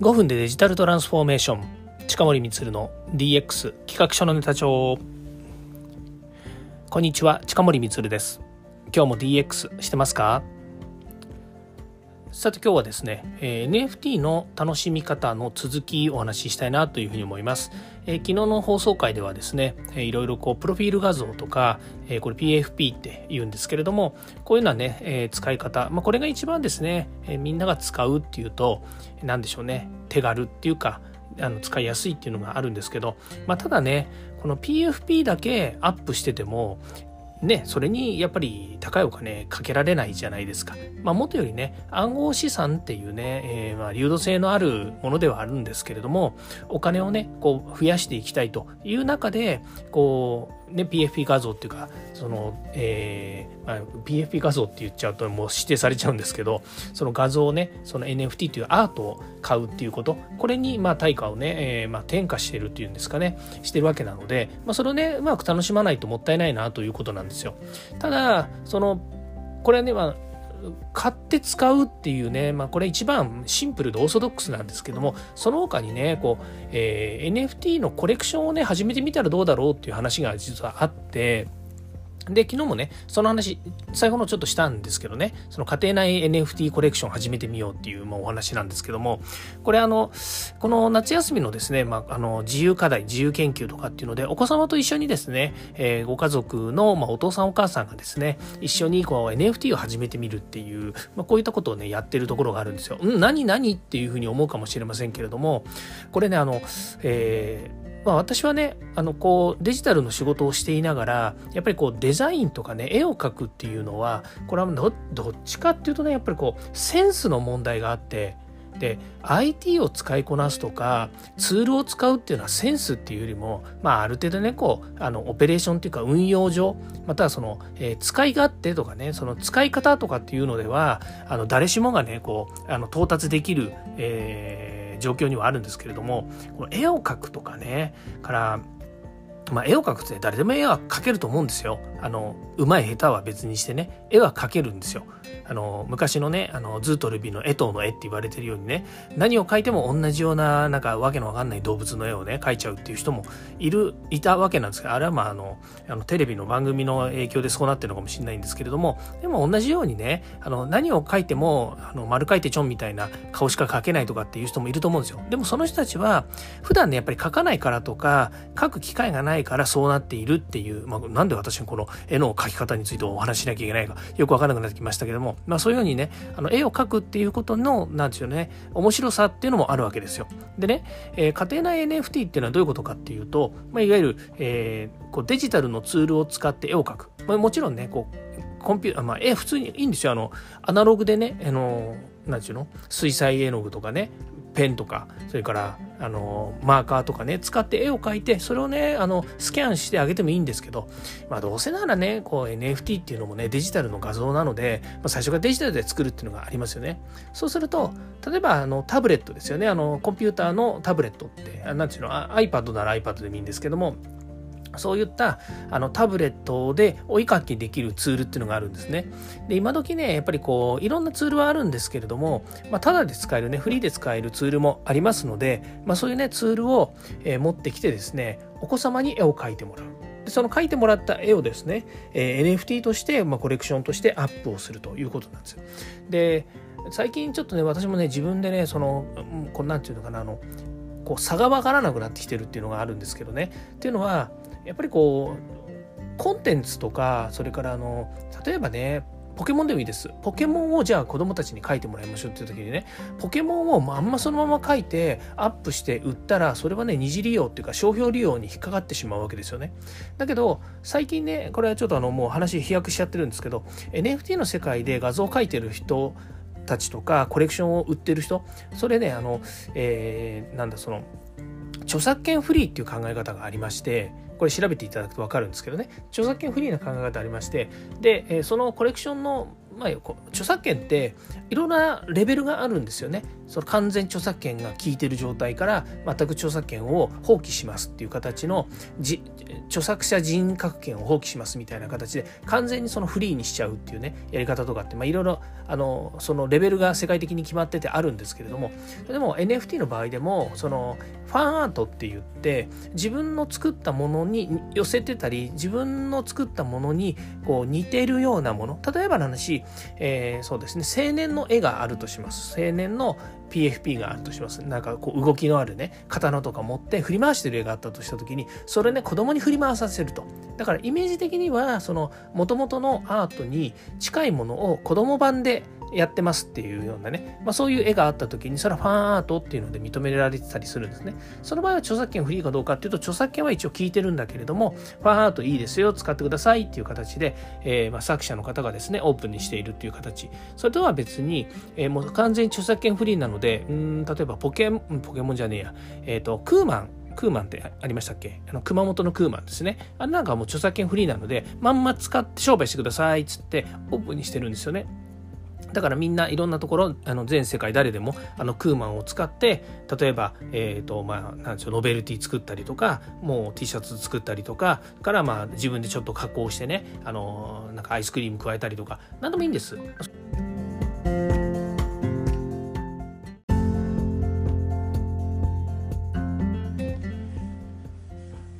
5分でデジタルトランスフォーメーション。近森光の DX 企画書のネタ帳。こんにちは近森光です。今日も DX してますか？さて今日はですね、え、NFT の楽しみ方の続きお話ししたいなというふうに思います。え、昨日の放送回ではですね、えー、いろいろこうプロフィール画像とか、え、これ PFP って言うんですけれども、こういうようなね、え、使い方、まあ、これが一番ですね、え、みんなが使うっていうと、何でしょうね、手軽っていうか、あの使いやすいっていうのがあるんですけど、まあ、ただねこの PFP だけアップしててもね、それにやっぱり高いお金かけられないじゃないですか。まあ、もとよりね、暗号資産っていうね、えー、まあ流動性のあるものではあるんですけれども、お金をね、こう増やしていきたいという中で、こうう、ね、PFP 画像っていうか、その、えーまあ、PFP 画像って言っちゃうともう指定されちゃうんですけど、その画像をね、その NFT というアートを買うっていうこと、これにまあ対価をね、えー、まあ転嫁してるっていうんですかね、してるわけなので、まあ、それをね、うまく楽しまないともったいないなということなんですよ。ただ、その、これはね、まあ、買って使うっていうね、まあ、これ一番シンプルでオーソドックスなんですけどもその他にねこう、えー、NFT のコレクションをね始めてみたらどうだろうっていう話が実はあってで、昨日もね、その話、最後のちょっとしたんですけどね、その家庭内 NFT コレクション始めてみようっていう、まあ、お話なんですけども、これあの、この夏休みのですね、まあ、あの、自由課題、自由研究とかっていうので、お子様と一緒にですね、えー、ご家族の、まあ、お父さんお母さんがですね、一緒にこう NFT を始めてみるっていう、まあ、こういったことをね、やってるところがあるんですよ。うん、何何っていうふうに思うかもしれませんけれども、これね、あの、えーまあ、私はねあのこうデジタルの仕事をしていながらやっぱりこうデザインとかね絵を描くっていうのはこれはどっちかっていうとねやっぱりこうセンスの問題があってで IT を使いこなすとかツールを使うっていうのはセンスっていうよりも、まあ、ある程度ねこうあのオペレーションっていうか運用上またはその、えー、使い勝手とかねその使い方とかっていうのではあの誰しもがねこうあの到達できる、えー状況にはあるんですけれどもこの絵を描くとかねからまあ、絵を描くって誰でも絵は描けると思うんですよ。あの、上手い下手は別にしてね、絵は描けるんですよ。あの、昔のね、あの、ズートルビの絵との絵って言われてるようにね、何を描いても同じような、なんかわけのわかんない動物の絵をね、描いちゃうっていう人もいる、いたわけなんですけど、あれはまあ、あの、あのテレビの番組の影響でそうなってるのかもしれないんですけれども、でも同じようにね、あの、何を描いても、あの、丸描いてちょんみたいな顔しか描けないとかっていう人もいると思うんですよ。でもその人たちは、普段ね、やっぱり描かないからとか、描く機会がないからそうなっているっていう、まあ、なんで私この絵の描き方についてお話しなきゃいけないか、よくわからなくなってきましたけども、まあそういうようにね、あの絵を描くっていうことの、なんですよね、面白さっていうのもあるわけですよ。でね、えー、家庭内 NFT っていうのはどういうことかっていうと、まあ、いわゆる、えー、こうデジタルのツールを使って絵を描く。まあ、もちろんね、こう、コンピューター、まあ、絵普通にいいんですよ。あの、アナログでね、あの、なんていうの？水彩絵の具とかね、ペンとかそれからあのマーカーとかね使って絵を描いてそれをねあのスキャンしてあげてもいいんですけど、まあ、どうせならねこう NFT っていうのもねデジタルの画像なので、まあ、最初からデジタルで作るっていうのがありますよね。そうすると例えばあのタブレットですよね。あのコンピューターのタブレットって何ていうの iPad なら iPad でもいいんですけどもそういったあのタブレットで追いかけできるツールっていうのがあるんですね。で、今時ね、やっぱりこう、いろんなツールはあるんですけれども、まあ、ただで使えるね、フリーで使えるツールもありますので、まあ、そういうね、ツールを、えー、持ってきてですね、お子様に絵を描いてもらう。でその描いてもらった絵をですね、えー、NFT として、まあ、コレクションとしてアップをするということなんですよ。で、最近ちょっとね、私もね、自分でね、その、こんなんていうのかな、あの、こう差が分からなくなってきてるっていうのがあるんですけどね。っていうのは、やっぱりこうコンテンツとかそれからあの例えばねポケモンでもいいです。ポケモンをじゃあ子供たちに書いてもらいましょうっていう時にね、ポケモンをまんまそのまま書いてアップして売ったら、それはね、二次利用っていうか商標利用に引っかかってしまうわけですよね。だけど、最近ね、これはちょっとあのもう話飛躍しちゃってるんですけど、NFT の世界で画像を描いてる人たちとか、コレクションを売ってる人、それね、あの、えー、なんだ、その、著作権フリーっていう考え方がありまして、これ調べていただくと分かるんですけどね。著作権フリーな考え方ありまして。で、そのコレクションのまあ、著作権っていろんなレベルがあるんですよね。その完全著作権が効いてる状態から全く著作権を放棄しますっていう形の著作者人格権を放棄しますみたいな形で完全にそのフリーにしちゃうっていうねやり方とかっていろいろそのレベルが世界的に決まっててあるんですけれどもでも NFT の場合でもそのファンアートって言って自分の作ったものに寄せてたり自分の作ったものにこう似てるようなもの例えばの話、えー、そうですね青年の絵があるとします青年の PFP があるとします。なんかこう動きのあるね、刀とか持って振り回してる絵があったとした時に、それね、子供に振り回させると。だからイメージ的には、その元々のアートに近いものを子供版でやってますっていうようなね、まあ、そういう絵があった時にそれはファンアートっていうので認められてたりするんですね。その場合は著作権フリーかどうかっていうと著作権は一応聞いてるんだけれどもファンアートいいですよ使ってくださいっていう形で、えー、まあ作者の方がですねオープンにしているっていう形それとは別に、えー、もう完全に著作権フリーなのでうん例えばポケポケモンじゃねえや、えっ、ー、とクーマンクーマンってありましたっけ？あの熊本のクーマンですね。あれなんかもう著作権フリーなので、まんま使って商売してくださいっつってオープンにしてるんですよね。だからみんないろんなところあの全世界誰でもあのクーマンを使って例えば、えーとまあ、なんでしょうノベルティ作ったりとかもう T シャツ作ったりとかからまあ自分でちょっと加工してねあのなんかアイスクリーム加えたりとか何でもいいんです。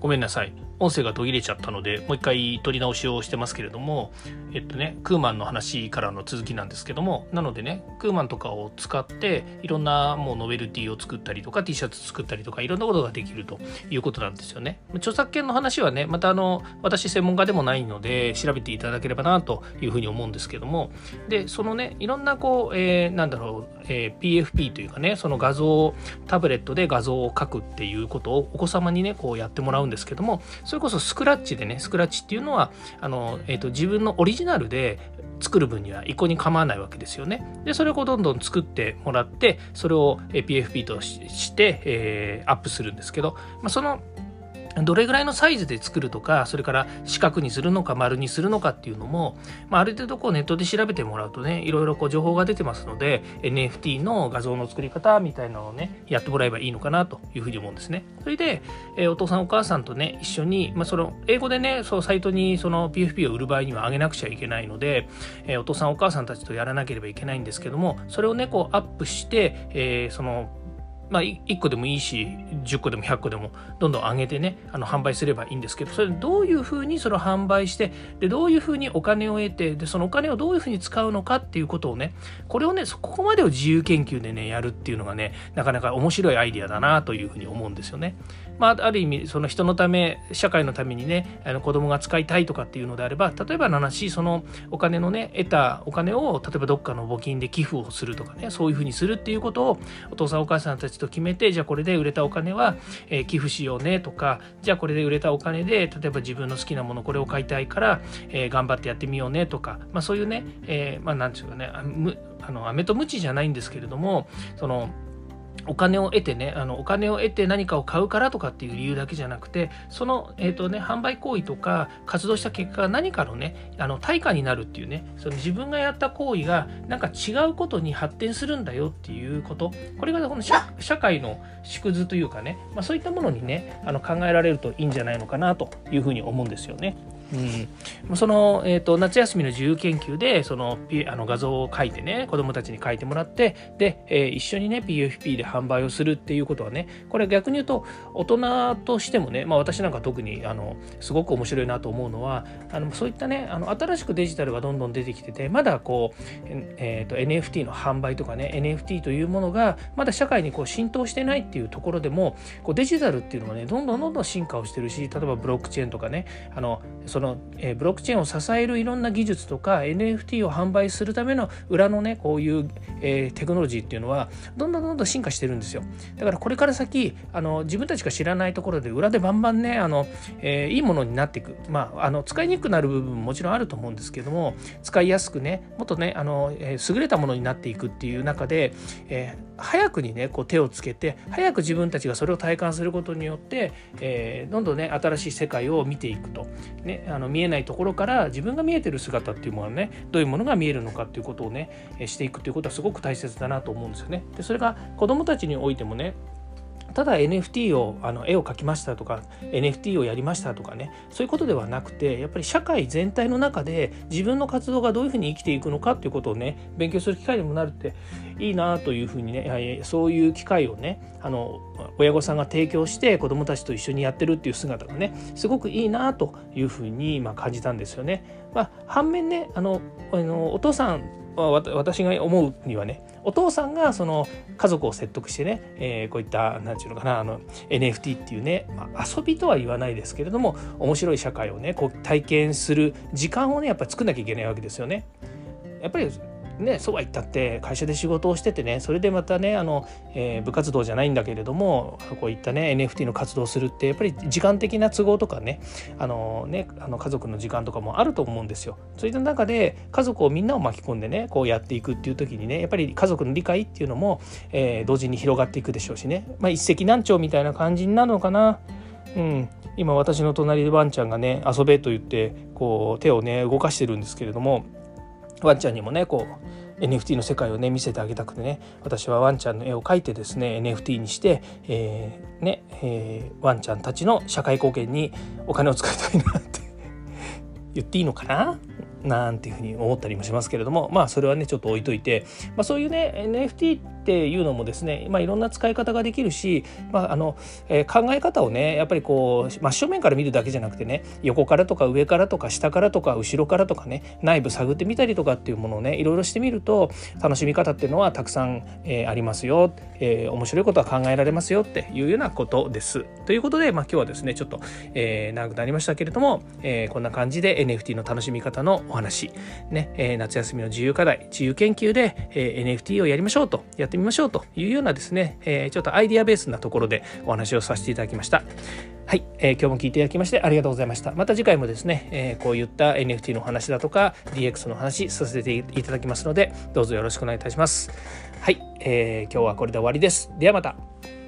ごめんなさい。音声が途切れちゃったので、もう一回取り直しをしてますけれども、えっとね、クーマンの話からの続きなんですけども、なのでね、クーマンとかを使って、いろんなもうノベルティを作ったりとか、T シャツ作ったりとか、いろんなことができるということなんですよね。著作権の話はね、またあの、私専門家でもないので、調べていただければなというふうに思うんですけども、で、そのね、いろんなこう、えー、なんだろう、えー、PFP というかね、その画像を、タブレットで画像を描くっていうことをお子様にね、こうやってもらうんですけども、それこそスクラッチでねスクラッチっていうのはあの、えーと、自分のオリジナルで作る分には一向に構わないわけですよね。でそれをどんどん作ってもらってそれを PFP として、えー、アップするんですけど、まあ、そのどれぐらいのサイズで作るとか、それから四角にするのか丸にするのかっていうのも、まあ、ある程度こうネットで調べてもらうとね、いろいろこう情報が出てますので、NFT の画像の作り方みたいなのをね、やってもらえばいいのかなというふうに思うんですね。それで、えー、お父さんお母さんとね、一緒に、まあ、その、英語でね、そのサイトにその PFP を売る場合には上げなくちゃいけないので、えー、お父さんお母さんたちとやらなければいけないんですけども、それをね、こうアップして、えー、そのまあ、1個でもいいし10個でも100個でもどんどん上げてねあの販売すればいいんですけどそれどういうふうにそれを販売してでどういうふうにお金を得てでそのお金をどういうふうに使うのかっていうことをねこれをねそこまでを自由研究でねやるっていうのがねなかなか面白いアイディアだなというふうに思うんですよね。まあ、ある意味その人のため社会のためにねあの子供が使いたいとかっていうのであれば例えばの話そのお金のね得たお金を例えばどっかの募金で寄付をするとかねそういうふうにするっていうことをお父さんお母さんたちと決めてじゃあこれで売れたお金は、え、寄付しようねとかじゃあこれで売れたお金で例えば自分の好きなものこれを買いたいから、え、頑張ってやってみようねとか、まあ、そういうね、えー、まあ何て言うかねあの飴とムチじゃないんですけれどもそのお金を得てねあのお金を得て何かを買うからとかっていう理由だけじゃなくてその,、えーとね、販売行為とか活動した結果が何かのねあの対価になるっていうねその自分がやった行為がなんか違うことに発展するんだよっていうことこれがこの社会の縮図というかね、まあ、そういったものにねあの考えられるといいんじゃないのかなというふうに思うんですよね。うん、その、えーと、夏休みの自由研究でそのあの画像を描いてね子どもたちに描いてもらってで、えー、一緒にね PFP で販売をするっていうことはねこれ逆に言うと大人としてもね、まあ、私なんか特にあのすごく面白いなと思うのはあのそういったねあの新しくデジタルがどんどん出てきててまだこう、えーと、NFT の販売とかね NFT というものがまだ社会にこう浸透してないっていうところでもこうデジタルっていうのがねどんどんどんどん進化をしてるし例えばブロックチェーンとかねあのその、のえー、ブロックチェーンを支えるいろんな技術とか NFT を販売するための裏のねこういう、えー、テクノロジーっていうのはどんどんどんどん進化してるんですよ。だからこれから先あの自分たちが知らないところで裏でバンバンねあの、えー、いいものになっていく。まああの使いにくくなる部分ももちろんあると思うんですけども使いやすくねもっとねあの、え、優れたものになっていくっていう中で、え、早くにねこう手をつけて早く自分たちがそれを体感することによって、え、どんどんね新しい世界を見ていくと、ねあの見えないところから自分が見えてる姿っていうものはねどういうものが見えるのかっていうことをねしていくっていうことはすごく大切だなと思うんですよね。でそれが子どもたちにおいてもねただ NFT をあの絵を描きましたとか NFT をやりましたとかねそういうことではなくてやっぱり社会全体の中で自分の活動がどういうふうに生きていくのかっていうことをね勉強する機会にもなるっていいなというふうにねそういう機会をねあの親御さんが提供して子どもたちと一緒にやってるっていう姿がねすごくいいなというふうにま感じたんですよね。まあ、反面ねあのあのお父さん私が思うにはねお父さんがその家族を説得してね、えー、こういった何て言うのかなあの NFT っていうね、まあ、遊びとは言わないですけれども面白い社会をねこう体験する時間をねやっぱり作んなきゃいけないわけですよね。やっぱりね、そうは言ったって会社で仕事をしててねそれでまたねあの、えー、部活動じゃないんだけれどもこういったね NFT の活動をするってやっぱり時間的な都合とかねあのねあの家族の時間とかもあると思うんですよ。そういった中で家族をみんなを巻き込んでねこうやっていくっていう時にねやっぱり家族の理解っていうのも、えー、同時に広がっていくでしょうしね、まあ、一石何鳥みたいな感じになるのかな。うん、今私の隣でワンちゃんがね遊べと言ってこう手をね動かしてるんですけれどもワンちゃんにもねこう NFT の世界をね見せてあげたくてね私はワンちゃんの絵を描いてですね NFT にして、えー、ねえー、ワンちゃんたちの社会貢献にお金を使いたいなって 言っていいのかな？なんていうふうに思ったりもしますけれどもまあそれはねちょっと置いといて、まあ、そういうね NFT っていうのもですね、まあ、いろんな使い方ができるし、まああのえー、考え方をねやっぱりこう真正面から見るだけじゃなくてね横からとか上からとか下からとか後ろからとかね内部探ってみたりとかっていうものをねいろいろしてみると楽しみ方っていうのはたくさん、えー、ありますよ、えー、面白いことは考えられますよっていうようなことです。ということで、まあ、今日はですねちょっと、えー、長くなりましたけれども、えー、こんな感じで NFT の楽しみ方のお話、ねえー、夏休みの自由課題自由研究で、えー、NFT をやりましょうとやってってみましょうというようなですね、えー、ちょっとアイディアベースなところでお話をさせていただきました。はい、えー、今日も聞いていただきましてありがとうございました。また次回もですね、えー、こういった NFT の話だとか DX の話させていただきますので、どうぞよろしくお願いいたします。はい、えー、今日はこれで終わりです。ではまた。